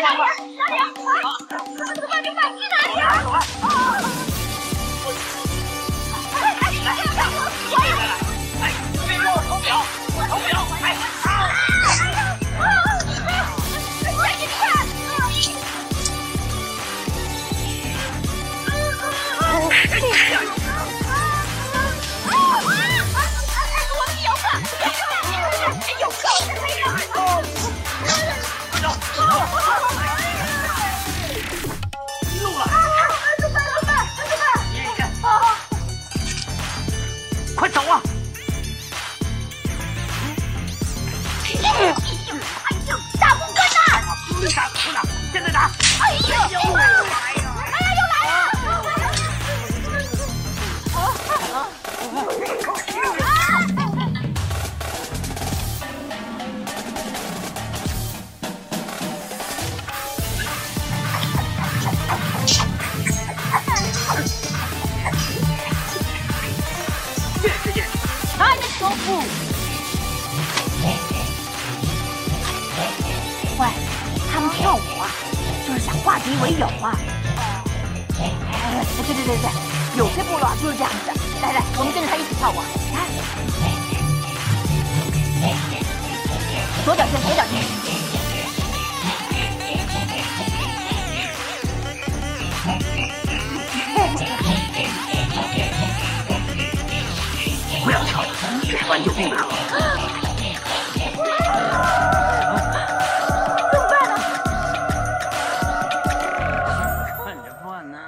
快他的手部。喂，他们跳舞啊，就是想化敌为友啊。哎，对对对对，有些部落啊就是这样子。来来，我们跟着他一起跳舞。来，左脚先，左脚先。怎么办呢？看着办呢。